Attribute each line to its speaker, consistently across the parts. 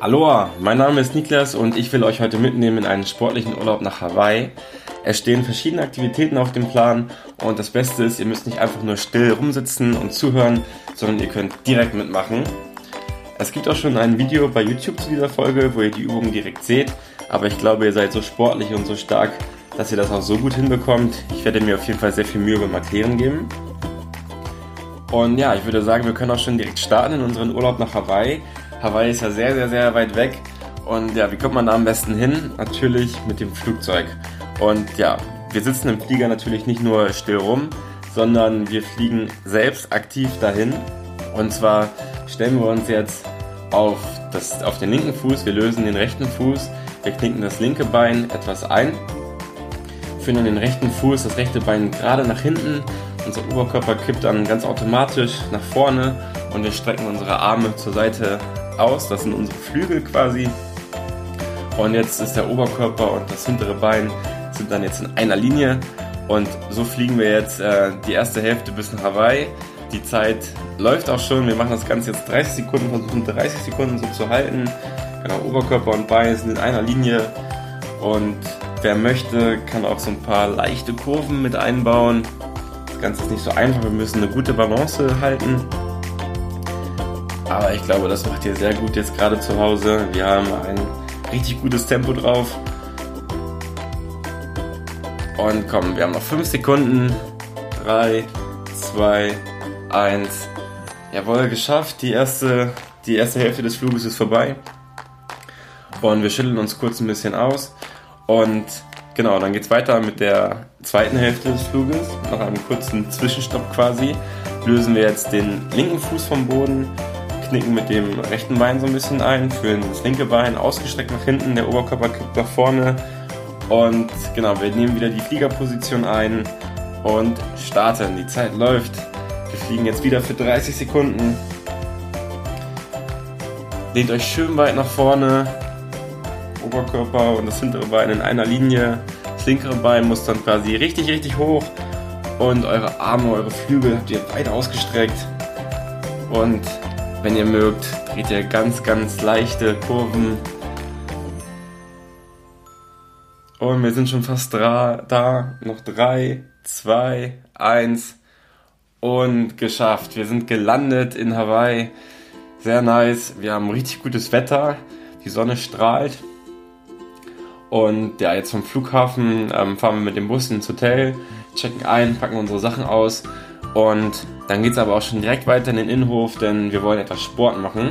Speaker 1: Aloha, mein Name ist Niklas und ich will euch heute mitnehmen in einen sportlichen Urlaub nach Hawaii. Es stehen verschiedene Aktivitäten auf dem Plan und das Beste ist, ihr müsst nicht einfach nur still rumsitzen und zuhören, sondern ihr könnt direkt mitmachen. Es gibt auch schon ein Video bei YouTube zu dieser Folge, wo ihr die Übungen direkt seht, aber ich glaube, ihr seid so sportlich und so stark, dass ihr das auch so gut hinbekommt. Ich werde mir auf jeden Fall sehr viel Mühe beim Erklären geben. Und ja, ich würde sagen, wir können auch schon direkt starten in unseren Urlaub nach Hawaii. Hawaii ist ja sehr, sehr, sehr weit weg. Und ja, wie kommt man da am besten hin? Natürlich mit dem Flugzeug. Und ja, wir sitzen im Flieger natürlich nicht nur still rum, sondern wir fliegen selbst aktiv dahin. Und zwar stellen wir uns jetzt auf, das, auf den linken Fuß, wir lösen den rechten Fuß, wir knicken das linke Bein etwas ein, führen dann den rechten Fuß, das rechte Bein gerade nach hinten, unser Oberkörper kippt dann ganz automatisch nach vorne und wir strecken unsere Arme zur Seite aus. Das sind unsere Flügel quasi. Und jetzt ist der Oberkörper und das hintere Bein sind dann jetzt in einer Linie. Und so fliegen wir jetzt äh, die erste Hälfte bis nach Hawaii. Die Zeit läuft auch schon. Wir machen das Ganze jetzt 30 Sekunden, versuchen 30 Sekunden so zu halten. Genau, Oberkörper und Bein sind in einer Linie. Und wer möchte, kann auch so ein paar leichte Kurven mit einbauen. Das Ganze ist nicht so einfach. Wir müssen eine gute Balance halten. Aber ich glaube, das macht ihr sehr gut jetzt gerade zu Hause. Wir haben ein richtig gutes Tempo drauf. Und komm, wir haben noch 5 Sekunden. 3, 2, 1. Jawohl, geschafft. Die erste, die erste Hälfte des Fluges ist vorbei. Und wir schütteln uns kurz ein bisschen aus. Und genau, dann geht es weiter mit der zweiten Hälfte des Fluges. Nach einem kurzen Zwischenstopp quasi lösen wir jetzt den linken Fuß vom Boden, knicken mit dem rechten Bein so ein bisschen ein, führen das linke Bein ausgestreckt nach hinten, der Oberkörper kippt nach vorne und genau, wir nehmen wieder die Fliegerposition ein und starten. Die Zeit läuft. Wir fliegen jetzt wieder für 30 Sekunden. Lehnt euch schön weit nach vorne. Oberkörper und das hintere Bein in einer Linie. Das linkere Bein muss dann quasi richtig, richtig hoch. Und eure Arme, eure Flügel habt ihr weit ausgestreckt. Und wenn ihr mögt, dreht ihr ganz, ganz leichte Kurven. Und wir sind schon fast da. Noch drei, zwei, eins und geschafft. Wir sind gelandet in Hawaii. Sehr nice. Wir haben richtig gutes Wetter. Die Sonne strahlt. Und ja, jetzt vom Flughafen ähm, fahren wir mit dem Bus ins Hotel, checken ein, packen unsere Sachen aus und dann geht es aber auch schon direkt weiter in den Innenhof, denn wir wollen etwas Sport machen.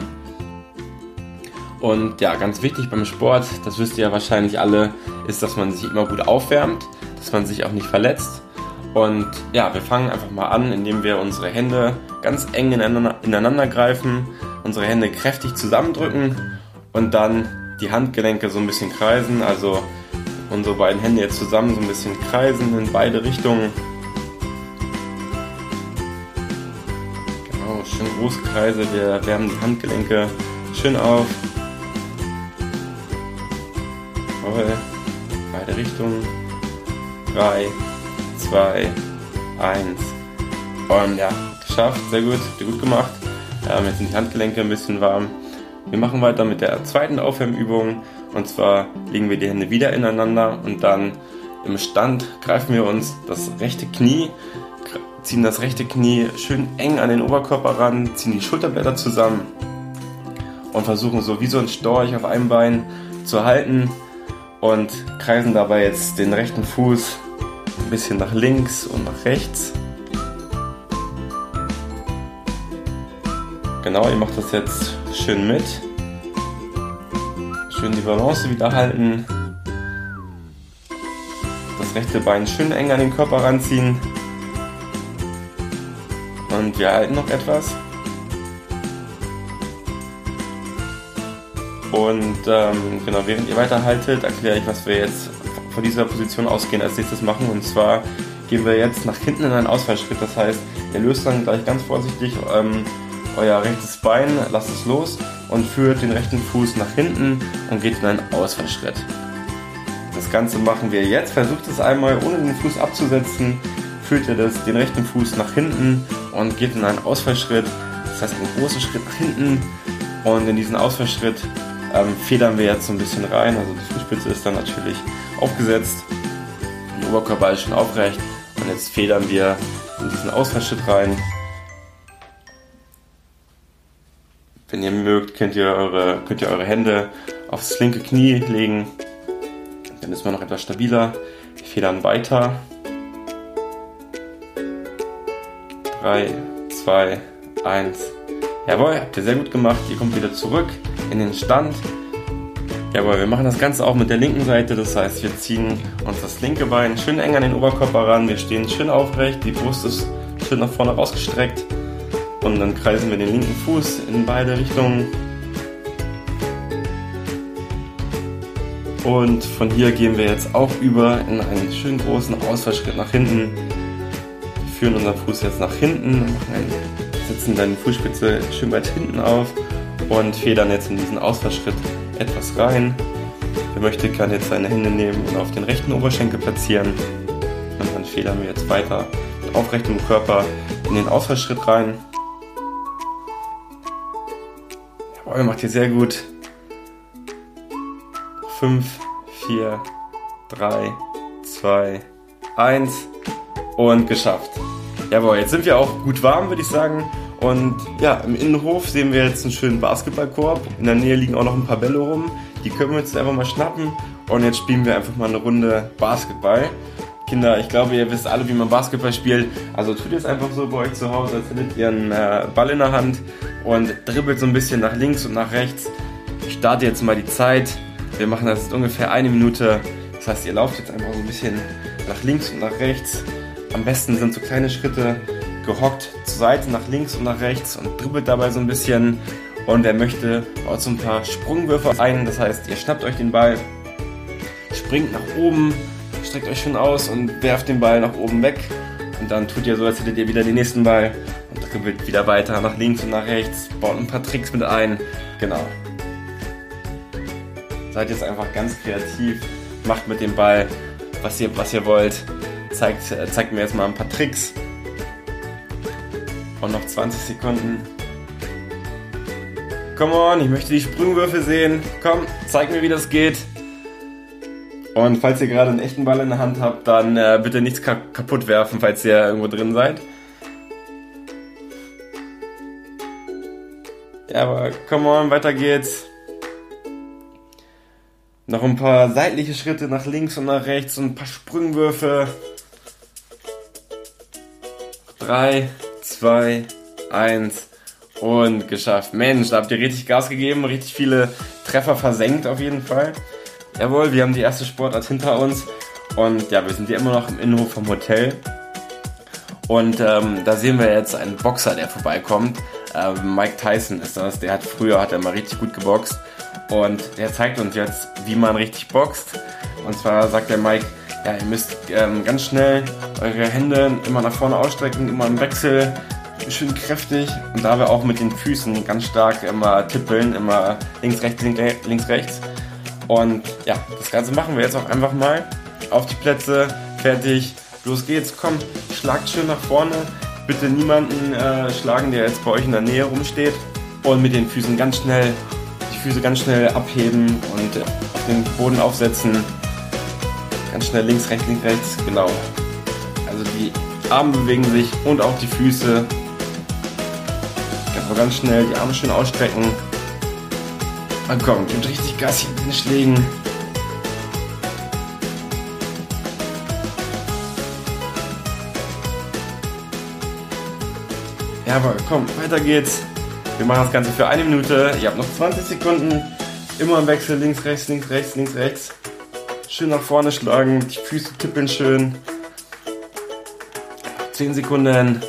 Speaker 1: Und ja, ganz wichtig beim Sport, das wisst ihr ja wahrscheinlich alle, ist, dass man sich immer gut aufwärmt, dass man sich auch nicht verletzt. Und ja, wir fangen einfach mal an, indem wir unsere Hände ganz eng ineinander, greifen, unsere Hände kräftig zusammendrücken und dann die Handgelenke so ein bisschen kreisen, also unsere beiden Hände jetzt zusammen so ein bisschen kreisen in beide Richtungen. Großkreise, wir wärmen die Handgelenke schön auf. Toll. Beide Richtungen. 3, 2, 1. Und ja, geschafft, sehr gut, gut gemacht. Ähm, jetzt sind die Handgelenke ein bisschen warm. Wir machen weiter mit der zweiten Aufwärmübung. Und zwar legen wir die Hände wieder ineinander und dann im Stand greifen wir uns das rechte Knie ziehen das rechte Knie schön eng an den Oberkörper ran, ziehen die Schulterblätter zusammen und versuchen so wie so ein Storch auf einem Bein zu halten und kreisen dabei jetzt den rechten Fuß ein bisschen nach links und nach rechts. Genau, ihr macht das jetzt schön mit. Schön die Balance wieder halten. Das rechte Bein schön eng an den Körper ranziehen. Und wir halten noch etwas. Und ähm, genau, während ihr weiterhaltet, erkläre ich, was wir jetzt von dieser Position ausgehen als nächstes machen. Und zwar gehen wir jetzt nach hinten in einen Ausfallschritt. Das heißt, ihr löst dann gleich ganz vorsichtig ähm, euer rechtes Bein, lasst es los und führt den rechten Fuß nach hinten und geht in einen Ausfallschritt. Das Ganze machen wir jetzt. Versucht es einmal, ohne den Fuß abzusetzen. Führt ihr das, den rechten Fuß nach hinten und geht in einen Ausfallschritt. Das heißt, einen großen Schritt hinten. Und in diesen Ausfallschritt ähm, federn wir jetzt so ein bisschen rein. Also die Fußspitze ist dann natürlich aufgesetzt, der Oberkörper ist schon aufrecht und jetzt federn wir in diesen Ausfallschritt rein. Wenn ihr mögt, könnt ihr eure, könnt ihr eure Hände aufs linke Knie legen. Dann ist man noch etwas stabiler. Wir federn weiter. 3, 2, 1. Jawohl, habt ihr sehr gut gemacht. Ihr kommt wieder zurück in den Stand. Jawohl, wir machen das Ganze auch mit der linken Seite. Das heißt, wir ziehen uns das linke Bein schön eng an den Oberkörper ran. Wir stehen schön aufrecht. Die Brust ist schön nach vorne rausgestreckt. Und dann kreisen wir den linken Fuß in beide Richtungen. Und von hier gehen wir jetzt auch über in einen schönen großen Ausfallschritt nach hinten. Führen unseren Fuß jetzt nach hinten, setzen die Fußspitze schön weit hinten auf und federn jetzt in diesen Ausfallschritt etwas rein. Wer möchte, kann jetzt seine Hände nehmen und auf den rechten Oberschenkel platzieren. Und dann federn wir jetzt weiter mit aufrechtem Körper in den Ausfallschritt rein. Jawohl, macht ihr sehr gut. 5, 4, 3, 2, 1 und geschafft. Jawohl, jetzt sind wir auch gut warm, würde ich sagen. Und ja, im Innenhof sehen wir jetzt einen schönen Basketballkorb. In der Nähe liegen auch noch ein paar Bälle rum. Die können wir jetzt einfach mal schnappen. Und jetzt spielen wir einfach mal eine Runde Basketball. Kinder, ich glaube, ihr wisst alle, wie man Basketball spielt. Also tut es einfach so bei euch zu Hause, als hättet ihr einen äh, Ball in der Hand und dribbelt so ein bisschen nach links und nach rechts. Ich starte jetzt mal die Zeit. Wir machen das jetzt ungefähr eine Minute. Das heißt, ihr lauft jetzt einfach so ein bisschen nach links und nach rechts. Am besten sind so kleine Schritte gehockt zur Seite, nach links und nach rechts und dribbelt dabei so ein bisschen. Und wer möchte, baut so ein paar Sprungwürfe ein. Das heißt, ihr schnappt euch den Ball, springt nach oben, streckt euch schon aus und werft den Ball nach oben weg. Und dann tut ihr so, als hättet ihr wieder den nächsten Ball und dribbelt wieder weiter nach links und nach rechts, baut ein paar Tricks mit ein. Genau. Seid jetzt einfach ganz kreativ, macht mit dem Ball, was ihr, was ihr wollt. Zeigt, zeigt mir jetzt mal ein paar Tricks. Und noch 20 Sekunden. Come on, ich möchte die Sprungwürfe sehen. Komm, zeig mir, wie das geht. Und falls ihr gerade einen echten Ball in der Hand habt, dann äh, bitte nichts ka kaputt werfen, falls ihr irgendwo drin seid. Ja, aber come on, weiter geht's. Noch ein paar seitliche Schritte nach links und nach rechts und ein paar Sprungwürfe. 3, 2, 1 und geschafft. Mensch, da habt ihr richtig Gas gegeben, richtig viele Treffer versenkt auf jeden Fall. Jawohl, wir haben die erste Sportart hinter uns und ja, wir sind ja immer noch im Innenhof vom Hotel. Und ähm, da sehen wir jetzt einen Boxer, der vorbeikommt. Ähm, Mike Tyson ist das. Der hat früher hat er mal richtig gut geboxt und der zeigt uns jetzt, wie man richtig boxt. Und zwar sagt der Mike, ja, ihr müsst ähm, ganz schnell eure Hände immer nach vorne ausstrecken, immer im Wechsel, schön kräftig und dabei auch mit den Füßen ganz stark immer tippeln, immer links, rechts, links, rechts. Und ja, das Ganze machen wir jetzt auch einfach mal. Auf die Plätze, fertig, los geht's, komm, schlagt schön nach vorne. Bitte niemanden äh, schlagen, der jetzt bei euch in der Nähe rumsteht. Und mit den Füßen ganz schnell, die Füße ganz schnell abheben und auf den Boden aufsetzen. Ganz schnell links, rechts, links, rechts, genau. Also die Arme bewegen sich und auch die Füße. Ganz, ganz schnell die Arme schön ausstrecken. Und komm, gibt richtig Gas hier mit den Schlägen. Jawohl, komm, weiter geht's. Wir machen das Ganze für eine Minute. Ich habe noch 20 Sekunden. Immer im Wechsel, links, rechts, links, rechts, links, rechts. Schön nach vorne schlagen, die Füße tippeln schön. 10 Sekunden.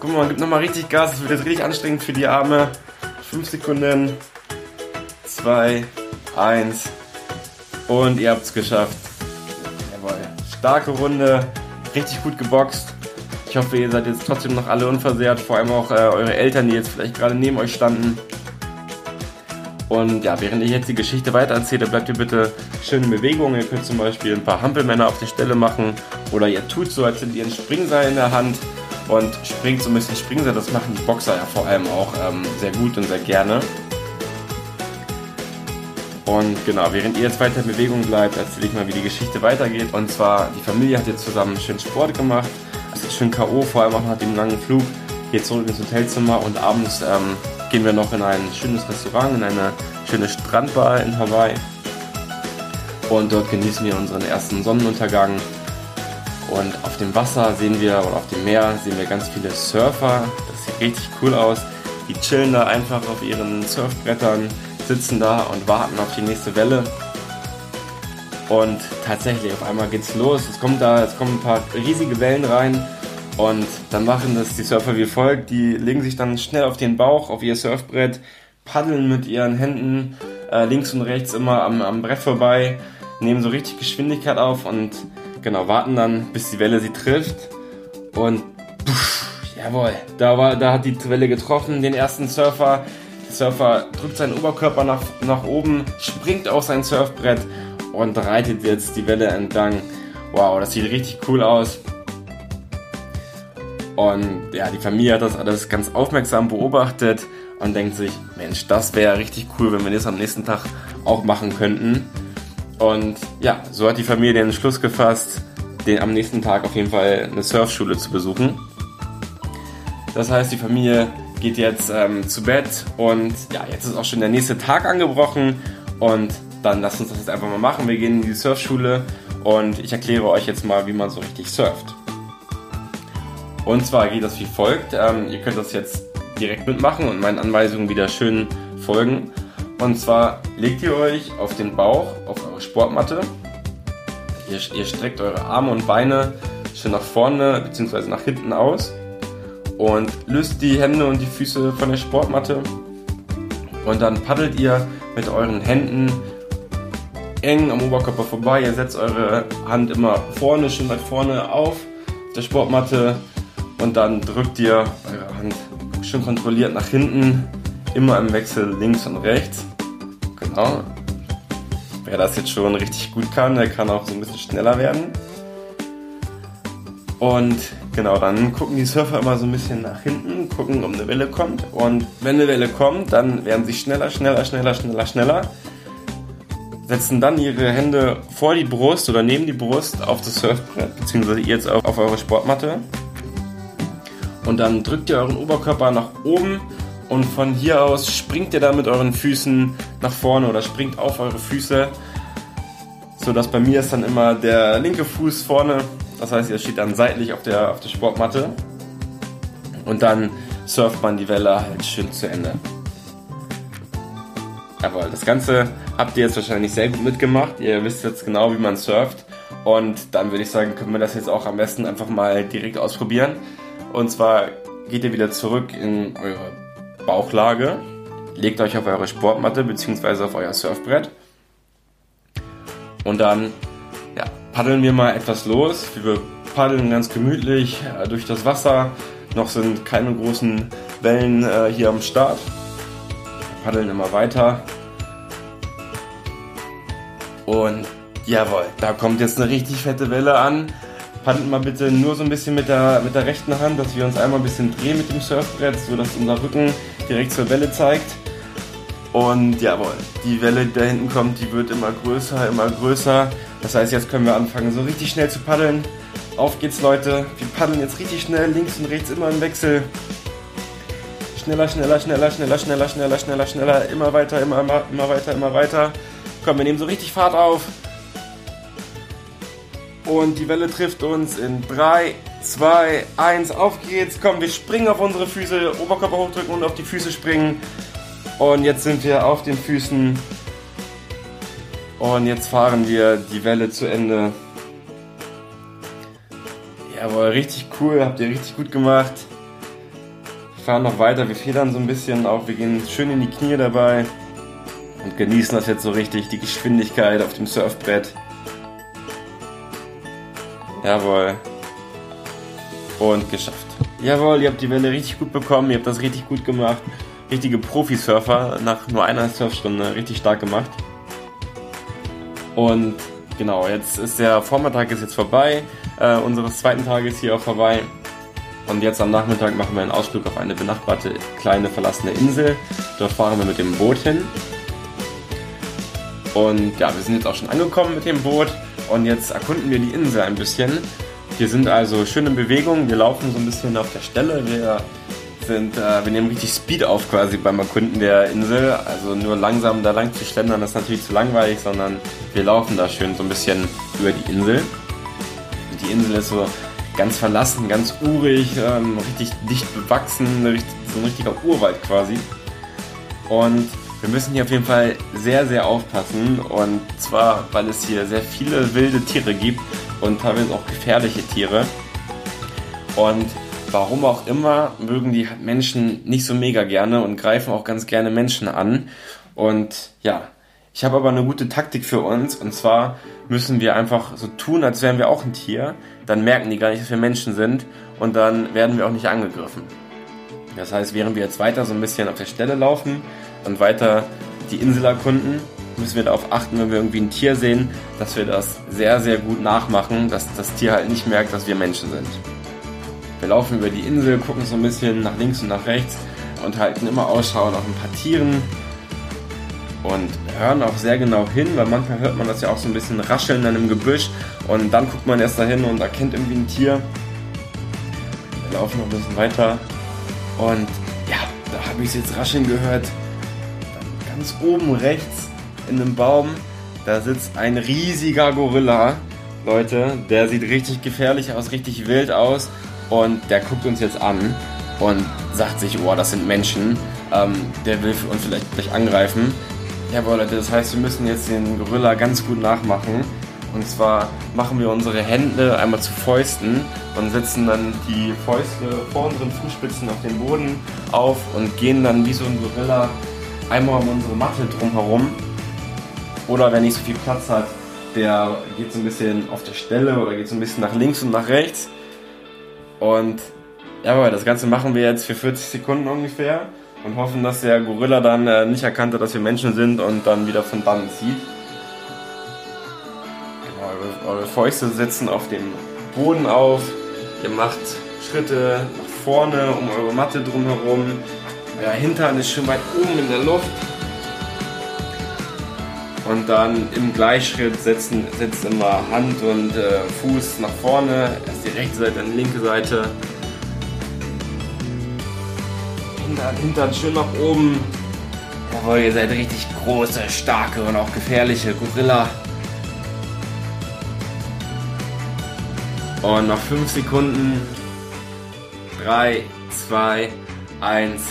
Speaker 1: Guck mal, gibt nochmal richtig Gas. Das wird jetzt richtig anstrengend für die Arme. 5 Sekunden. 2, 1. Und ihr habt es geschafft. Jawohl. Starke Runde. Richtig gut geboxt. Ich hoffe, ihr seid jetzt trotzdem noch alle unversehrt. Vor allem auch äh, eure Eltern, die jetzt vielleicht gerade neben euch standen. Und ja, während ich jetzt die Geschichte weitererzähle, bleibt ihr bitte schön in Bewegung. Ihr könnt zum Beispiel ein paar Hampelmänner auf der Stelle machen oder ihr tut so, als hättet ihr ein Springseil in der Hand und springt so ein bisschen Springseil. Das machen die Boxer ja vor allem auch ähm, sehr gut und sehr gerne. Und genau, während ihr jetzt weiter in Bewegung bleibt, erzähle ich mal, wie die Geschichte weitergeht. Und zwar, die Familie hat jetzt zusammen schön Sport gemacht. Ist schön K.O., vor allem auch nach dem langen Flug. Geht zurück ins Hotelzimmer und abends ähm, gehen wir noch in ein schönes Restaurant, in eine schöne Strandbar in Hawaii. Und dort genießen wir unseren ersten Sonnenuntergang. Und auf dem Wasser sehen wir, oder auf dem Meer sehen wir ganz viele Surfer. Das sieht richtig cool aus. Die chillen da einfach auf ihren Surfbrettern, sitzen da und warten auf die nächste Welle. Und tatsächlich, auf einmal geht's los. Es kommt da, es kommen ein paar riesige Wellen rein. Und dann machen das die Surfer wie folgt. Die legen sich dann schnell auf den Bauch, auf ihr Surfbrett, paddeln mit ihren Händen äh, links und rechts immer am, am Brett vorbei, nehmen so richtig Geschwindigkeit auf und genau, warten dann, bis die Welle sie trifft. Und pff, jawohl, da, war, da hat die Welle getroffen, den ersten Surfer. Der Surfer drückt seinen Oberkörper nach, nach oben, springt auf sein Surfbrett und reitet jetzt die Welle entlang. Wow, das sieht richtig cool aus. Und ja, die Familie hat das alles ganz aufmerksam beobachtet und denkt sich, Mensch, das wäre richtig cool, wenn wir das am nächsten Tag auch machen könnten. Und ja, so hat die Familie den Entschluss gefasst, den am nächsten Tag auf jeden Fall eine Surfschule zu besuchen. Das heißt, die Familie geht jetzt ähm, zu Bett und ja, jetzt ist auch schon der nächste Tag angebrochen und dann lasst uns das jetzt einfach mal machen. Wir gehen in die Surfschule und ich erkläre euch jetzt mal, wie man so richtig surft. Und zwar geht das wie folgt. Ähm, ihr könnt das jetzt direkt mitmachen und meinen Anweisungen wieder schön folgen. Und zwar legt ihr euch auf den Bauch, auf eure Sportmatte. Ihr, ihr streckt eure Arme und Beine schön nach vorne bzw. nach hinten aus und löst die Hände und die Füße von der Sportmatte. Und dann paddelt ihr mit euren Händen eng am Oberkörper vorbei. Ihr setzt eure Hand immer vorne, schön weit vorne auf der Sportmatte und dann drückt ihr eure Hand schön kontrolliert nach hinten, immer im Wechsel links und rechts. Genau. Wer das jetzt schon richtig gut kann, der kann auch so ein bisschen schneller werden. Und genau, dann gucken die Surfer immer so ein bisschen nach hinten, gucken, ob eine Welle kommt. Und wenn eine Welle kommt, dann werden sie schneller, schneller, schneller, schneller, schneller. Setzen dann ihre Hände vor die Brust oder neben die Brust auf das Surfbrett, beziehungsweise jetzt auf, auf eure Sportmatte. Und dann drückt ihr euren Oberkörper nach oben und von hier aus springt ihr dann mit euren Füßen nach vorne oder springt auf eure Füße. So dass bei mir ist dann immer der linke Fuß vorne. Das heißt, ihr steht dann seitlich auf der, auf der Sportmatte. Und dann surft man die Welle halt schön zu Ende. Jawohl, das Ganze habt ihr jetzt wahrscheinlich sehr gut mitgemacht. Ihr wisst jetzt genau, wie man surft. Und dann würde ich sagen, können wir das jetzt auch am besten einfach mal direkt ausprobieren. Und zwar geht ihr wieder zurück in eure Bauchlage, legt euch auf eure Sportmatte bzw. auf euer Surfbrett und dann ja, paddeln wir mal etwas los. Wir paddeln ganz gemütlich äh, durch das Wasser. Noch sind keine großen Wellen äh, hier am Start. Wir paddeln immer weiter. Und jawohl, da kommt jetzt eine richtig fette Welle an. Paddelt mal bitte nur so ein bisschen mit der, mit der rechten Hand, dass wir uns einmal ein bisschen drehen mit dem Surfbrett, sodass unser Rücken direkt zur Welle zeigt. Und jawohl, die Welle, die da hinten kommt, die wird immer größer, immer größer. Das heißt, jetzt können wir anfangen, so richtig schnell zu paddeln. Auf geht's, Leute. Wir paddeln jetzt richtig schnell, links und rechts immer im Wechsel. Schneller, schneller, schneller, schneller, schneller, schneller, schneller, schneller. Immer weiter, immer, immer, immer weiter, immer weiter. Komm, wir nehmen so richtig Fahrt auf. Und die Welle trifft uns in 3, 2, 1. Auf geht's. Komm, wir springen auf unsere Füße. Oberkörper hochdrücken und auf die Füße springen. Und jetzt sind wir auf den Füßen. Und jetzt fahren wir die Welle zu Ende. Jawohl, richtig cool. Habt ihr richtig gut gemacht. Wir fahren noch weiter. Wir federn so ein bisschen auch. Wir gehen schön in die Knie dabei. Und genießen das jetzt so richtig. Die Geschwindigkeit auf dem Surfbrett. Jawohl. Und geschafft. Jawohl, ihr habt die Welle richtig gut bekommen, ihr habt das richtig gut gemacht. Richtige Profisurfer nach nur einer Surfstunde, richtig stark gemacht. Und genau, jetzt ist der Vormittag ist jetzt vorbei, äh, unseres zweiten Tages hier auf Hawaii. Und jetzt am Nachmittag machen wir einen Ausflug auf eine benachbarte kleine verlassene Insel. Dort fahren wir mit dem Boot hin. Und ja, wir sind jetzt auch schon angekommen mit dem Boot und jetzt erkunden wir die Insel ein bisschen. Wir sind also schön in Bewegung, wir laufen so ein bisschen auf der Stelle, wir sind, äh, wir nehmen richtig Speed auf quasi beim Erkunden der Insel. Also nur langsam da lang zu schlendern, ist natürlich zu langweilig, sondern wir laufen da schön so ein bisschen über die Insel. Die Insel ist so ganz verlassen, ganz urig, ähm, richtig dicht bewachsen, so ein richtiger Urwald quasi. Und wir müssen hier auf jeden Fall sehr, sehr aufpassen. Und zwar, weil es hier sehr viele wilde Tiere gibt und teilweise auch gefährliche Tiere. Und warum auch immer, mögen die Menschen nicht so mega gerne und greifen auch ganz gerne Menschen an. Und ja, ich habe aber eine gute Taktik für uns. Und zwar müssen wir einfach so tun, als wären wir auch ein Tier. Dann merken die gar nicht, dass wir Menschen sind. Und dann werden wir auch nicht angegriffen. Das heißt, während wir jetzt weiter so ein bisschen auf der Stelle laufen, und weiter die Insel erkunden, müssen wir darauf achten, wenn wir irgendwie ein Tier sehen, dass wir das sehr, sehr gut nachmachen, dass das Tier halt nicht merkt, dass wir Menschen sind. Wir laufen über die Insel, gucken so ein bisschen nach links und nach rechts und halten immer Ausschau nach ein paar Tieren und hören auch sehr genau hin, weil manchmal hört man das ja auch so ein bisschen rascheln dann im Gebüsch und dann guckt man erst dahin und erkennt irgendwie ein Tier. Wir laufen noch ein bisschen weiter und ja, da habe ich es jetzt rascheln gehört ganz oben rechts in einem Baum, da sitzt ein riesiger Gorilla. Leute, der sieht richtig gefährlich aus, richtig wild aus und der guckt uns jetzt an und sagt sich, oh, das sind Menschen, ähm, der will uns vielleicht gleich angreifen. Jawohl, Leute, das heißt, wir müssen jetzt den Gorilla ganz gut nachmachen. Und zwar machen wir unsere Hände einmal zu Fäusten und setzen dann die Fäuste vor unseren Fußspitzen auf den Boden auf und gehen dann wie so ein Gorilla einmal um unsere Matte drumherum. Oder wenn nicht so viel Platz hat, der geht so ein bisschen auf der Stelle oder geht so ein bisschen nach links und nach rechts. Und ja, das Ganze machen wir jetzt für 40 Sekunden ungefähr und hoffen, dass der Gorilla dann äh, nicht erkannt hat, dass wir Menschen sind und dann wieder von dann zieht. Genau, eure, eure Fäuste setzen auf dem Boden auf. Ihr macht Schritte nach vorne um eure Matte drumherum. Euer Hintern ist schon weit oben in der Luft. Und dann im Gleichschritt setzen, setzt immer Hand und äh, Fuß nach vorne. Erst die rechte Seite, dann die linke Seite. Hintern, Hintern schön nach oben. Jawohl, ihr seid richtig große, starke und auch gefährliche Gorilla. Und noch 5 Sekunden. 3, 2, 1.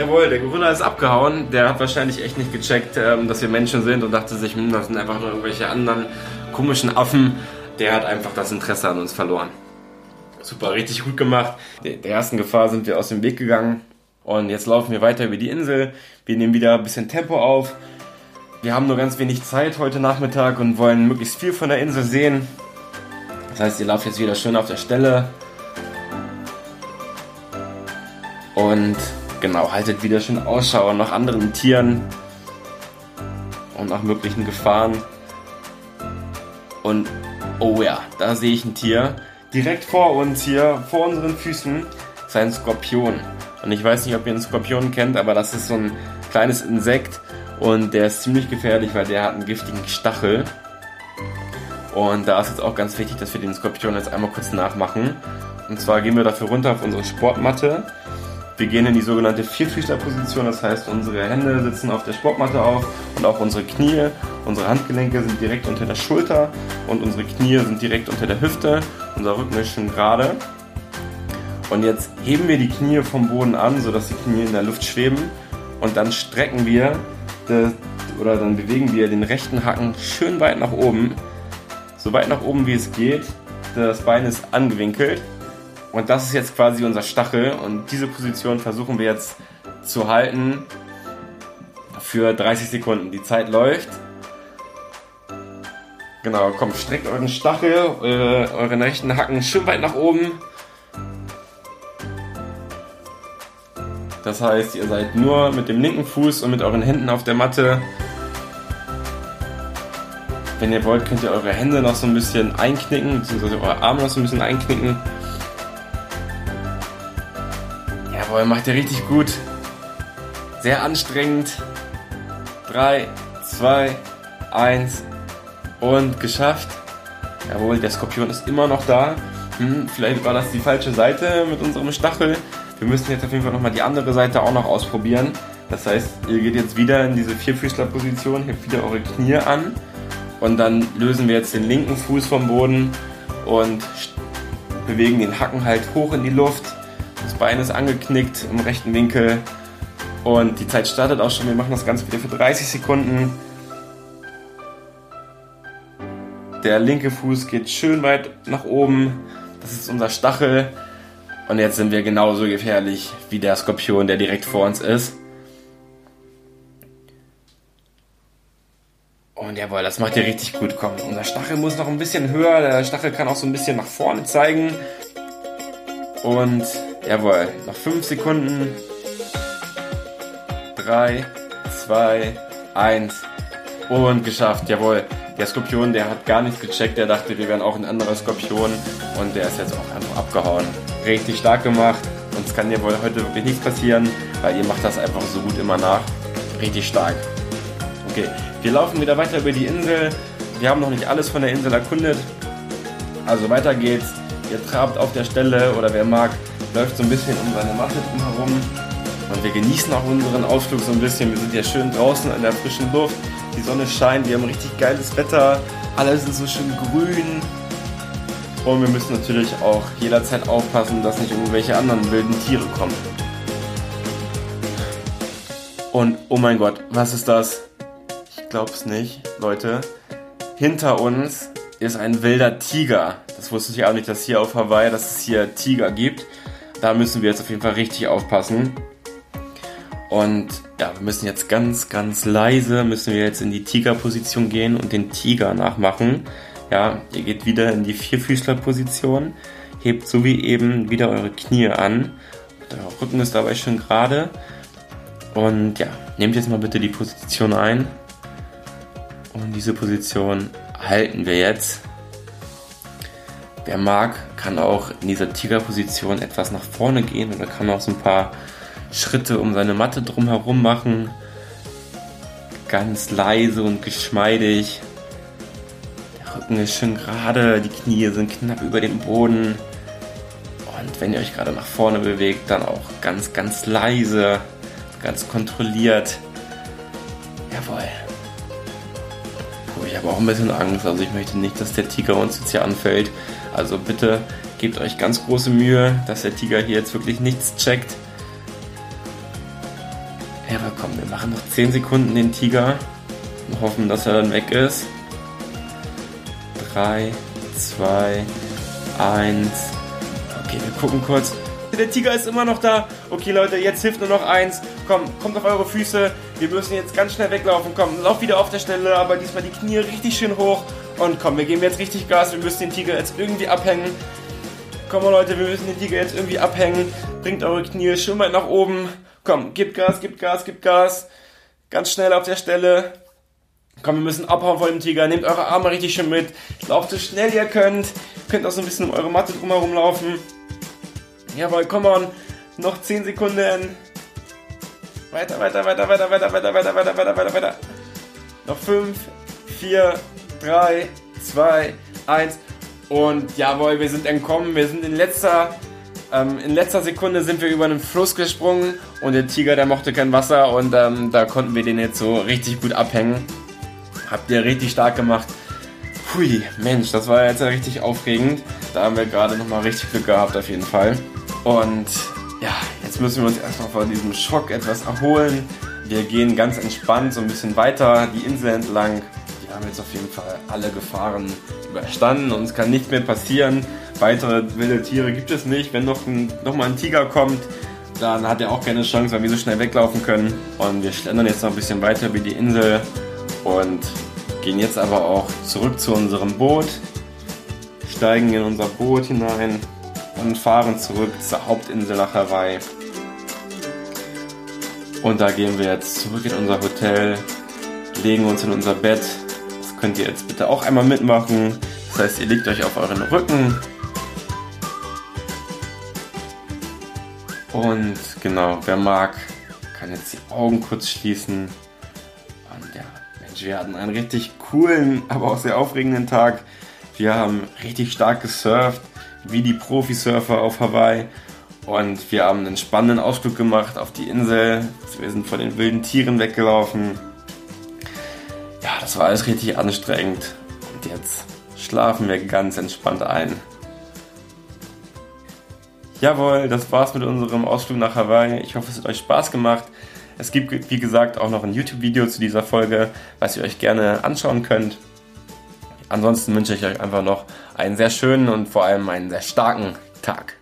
Speaker 1: Jawohl, der Gorilla ist abgehauen. Der hat wahrscheinlich echt nicht gecheckt, ähm, dass wir Menschen sind und dachte sich, hm, das sind einfach nur irgendwelche anderen komischen Affen. Der hat einfach das Interesse an uns verloren. Super, richtig gut gemacht. Der ersten Gefahr sind wir aus dem Weg gegangen. Und jetzt laufen wir weiter über die Insel. Wir nehmen wieder ein bisschen Tempo auf. Wir haben nur ganz wenig Zeit heute Nachmittag und wollen möglichst viel von der Insel sehen. Das heißt, ihr lauft jetzt wieder schön auf der Stelle. Und Genau, haltet wieder schön Ausschau nach anderen Tieren und nach möglichen Gefahren. Und oh ja, da sehe ich ein Tier. Direkt vor uns hier, vor unseren Füßen, ist ein Skorpion. Und ich weiß nicht, ob ihr einen Skorpion kennt, aber das ist so ein kleines Insekt und der ist ziemlich gefährlich, weil der hat einen giftigen Stachel. Und da ist jetzt auch ganz wichtig, dass wir den Skorpion jetzt einmal kurz nachmachen. Und zwar gehen wir dafür runter auf unsere Sportmatte wir gehen in die sogenannte Vierfüßlerposition, das heißt, unsere Hände sitzen auf der Sportmatte auf und auch unsere Knie. Unsere Handgelenke sind direkt unter der Schulter und unsere Knie sind direkt unter der Hüfte. Unser Rücken ist schön gerade. Und jetzt heben wir die Knie vom Boden an, sodass die Knie in der Luft schweben. Und dann strecken wir oder dann bewegen wir den rechten Hacken schön weit nach oben. So weit nach oben wie es geht. Das Bein ist angewinkelt und das ist jetzt quasi unser Stachel und diese Position versuchen wir jetzt zu halten für 30 Sekunden. Die Zeit läuft. Genau, komm, streckt euren Stachel, eure, euren rechten Hacken schön weit nach oben. Das heißt, ihr seid nur mit dem linken Fuß und mit euren Händen auf der Matte. Wenn ihr wollt, könnt ihr eure Hände noch so ein bisschen einknicken, beziehungsweise eure Arme noch so ein bisschen einknicken. Jawohl, macht ihr richtig gut. Sehr anstrengend. 3, 2, eins und geschafft. Jawohl, der Skorpion ist immer noch da. Hm, vielleicht war das die falsche Seite mit unserem Stachel. Wir müssen jetzt auf jeden Fall nochmal die andere Seite auch noch ausprobieren. Das heißt, ihr geht jetzt wieder in diese Vierfüßlerposition, hebt wieder eure Knie an und dann lösen wir jetzt den linken Fuß vom Boden und bewegen den Hacken halt hoch in die Luft. Das Bein ist angeknickt im rechten Winkel und die Zeit startet auch schon. Wir machen das Ganze wieder für 30 Sekunden. Der linke Fuß geht schön weit nach oben. Das ist unser Stachel. Und jetzt sind wir genauso gefährlich wie der Skorpion, der direkt vor uns ist. Und jawohl, das macht ihr richtig gut. Komm, unser Stachel muss noch ein bisschen höher. Der Stachel kann auch so ein bisschen nach vorne zeigen. Und jawohl, noch 5 Sekunden. 3, 2, 1. Und geschafft, jawohl. Der Skorpion, der hat gar nichts gecheckt. Der dachte, wir wären auch ein anderer Skorpion. Und der ist jetzt auch einfach abgehauen. Richtig stark gemacht. Uns kann ja wohl heute wirklich nichts passieren, weil ihr macht das einfach so gut immer nach. Richtig stark. Okay, wir laufen wieder weiter über die Insel. Wir haben noch nicht alles von der Insel erkundet. Also weiter geht's. Ihr trabt auf der Stelle oder wer mag, läuft so ein bisschen um seine Matte drumherum. Und wir genießen auch unseren Ausflug so ein bisschen. Wir sind ja schön draußen in der frischen Luft. Die Sonne scheint, wir haben richtig geiles Wetter. Alle sind so schön grün. Und wir müssen natürlich auch jederzeit aufpassen, dass nicht irgendwelche anderen wilden Tiere kommen. Und oh mein Gott, was ist das? glaub's nicht, Leute. Hinter uns ist ein wilder Tiger. Das wusste ich auch nicht, dass hier auf Hawaii, dass es hier Tiger gibt. Da müssen wir jetzt auf jeden Fall richtig aufpassen. Und ja, wir müssen jetzt ganz, ganz leise, müssen wir jetzt in die Tigerposition gehen und den Tiger nachmachen. Ja, ihr geht wieder in die Vierfüßlerposition, hebt so wie eben wieder eure Knie an. Der Rücken ist dabei schön gerade. Und ja, nehmt jetzt mal bitte die Position ein. Und diese Position halten wir jetzt. Wer mag, kann auch in dieser Tigerposition etwas nach vorne gehen oder kann auch so ein paar Schritte um seine Matte drumherum machen. Ganz leise und geschmeidig. Der Rücken ist schön gerade, die Knie sind knapp über dem Boden. Und wenn ihr euch gerade nach vorne bewegt, dann auch ganz, ganz leise, ganz kontrolliert. Jawohl ich habe auch ein bisschen Angst. Also ich möchte nicht, dass der Tiger uns jetzt hier anfällt. Also bitte gebt euch ganz große Mühe, dass der Tiger hier jetzt wirklich nichts checkt. Ja, aber komm, wir machen noch 10 Sekunden den Tiger und hoffen, dass er dann weg ist. 3, 2, 1. Okay, wir gucken kurz. Der Tiger ist immer noch da. Okay, Leute, jetzt hilft nur noch eins. Komm, kommt auf eure Füße. Wir müssen jetzt ganz schnell weglaufen. Komm, lauf wieder auf der Stelle, aber diesmal die Knie richtig schön hoch. Und komm, wir geben jetzt richtig Gas. Wir müssen den Tiger jetzt irgendwie abhängen. Komm mal, Leute, wir müssen den Tiger jetzt irgendwie abhängen. Bringt eure Knie schön weit nach oben. Komm, gebt Gas, gebt Gas, gebt Gas. Ganz schnell auf der Stelle. Komm, wir müssen abhauen vor dem Tiger. Nehmt eure Arme richtig schön mit. Lauft so schnell ihr könnt. Könnt auch so ein bisschen um eure Matte drumherum laufen. Jawohl, come on. Noch 10 Sekunden. Weiter, weiter, weiter, weiter, weiter, weiter, weiter, weiter, weiter, weiter, weiter. Noch 5, 4, 3, 2, 1. Und jawohl, wir sind entkommen. Wir sind in letzter, ähm, in letzter Sekunde sind wir über einen Fluss gesprungen und der Tiger, der mochte kein Wasser und ähm, da konnten wir den jetzt so richtig gut abhängen. Habt ihr richtig stark gemacht. Hui, Mensch, das war jetzt richtig aufregend. Da haben wir gerade nochmal richtig Glück gehabt auf jeden Fall. Und ja, jetzt müssen wir uns erstmal von diesem Schock etwas erholen. Wir gehen ganz entspannt so ein bisschen weiter die Insel entlang. Wir haben jetzt auf jeden Fall alle Gefahren überstanden. Uns kann nichts mehr passieren. Weitere wilde Tiere gibt es nicht. Wenn noch, ein, noch mal ein Tiger kommt, dann hat er auch keine Chance, weil wir so schnell weglaufen können. Und wir schlendern jetzt noch ein bisschen weiter über die Insel und gehen jetzt aber auch zurück zu unserem Boot, steigen in unser Boot hinein und fahren zurück zur Hauptinsel nach Hawaii. Und da gehen wir jetzt zurück in unser Hotel, legen uns in unser Bett. Das könnt ihr jetzt bitte auch einmal mitmachen. Das heißt, ihr legt euch auf euren Rücken. Und genau, wer mag, kann jetzt die Augen kurz schließen. Und ja, Mensch, wir hatten einen richtig coolen, aber auch sehr aufregenden Tag. Wir haben richtig stark gesurft, wie die Profisurfer auf Hawaii. Und wir haben einen spannenden Ausflug gemacht auf die Insel. Wir sind von den wilden Tieren weggelaufen. Ja, das war alles richtig anstrengend. Und jetzt schlafen wir ganz entspannt ein. Jawohl, das war's mit unserem Ausflug nach Hawaii. Ich hoffe, es hat euch Spaß gemacht. Es gibt, wie gesagt, auch noch ein YouTube-Video zu dieser Folge, was ihr euch gerne anschauen könnt. Ansonsten wünsche ich euch einfach noch einen sehr schönen und vor allem einen sehr starken Tag.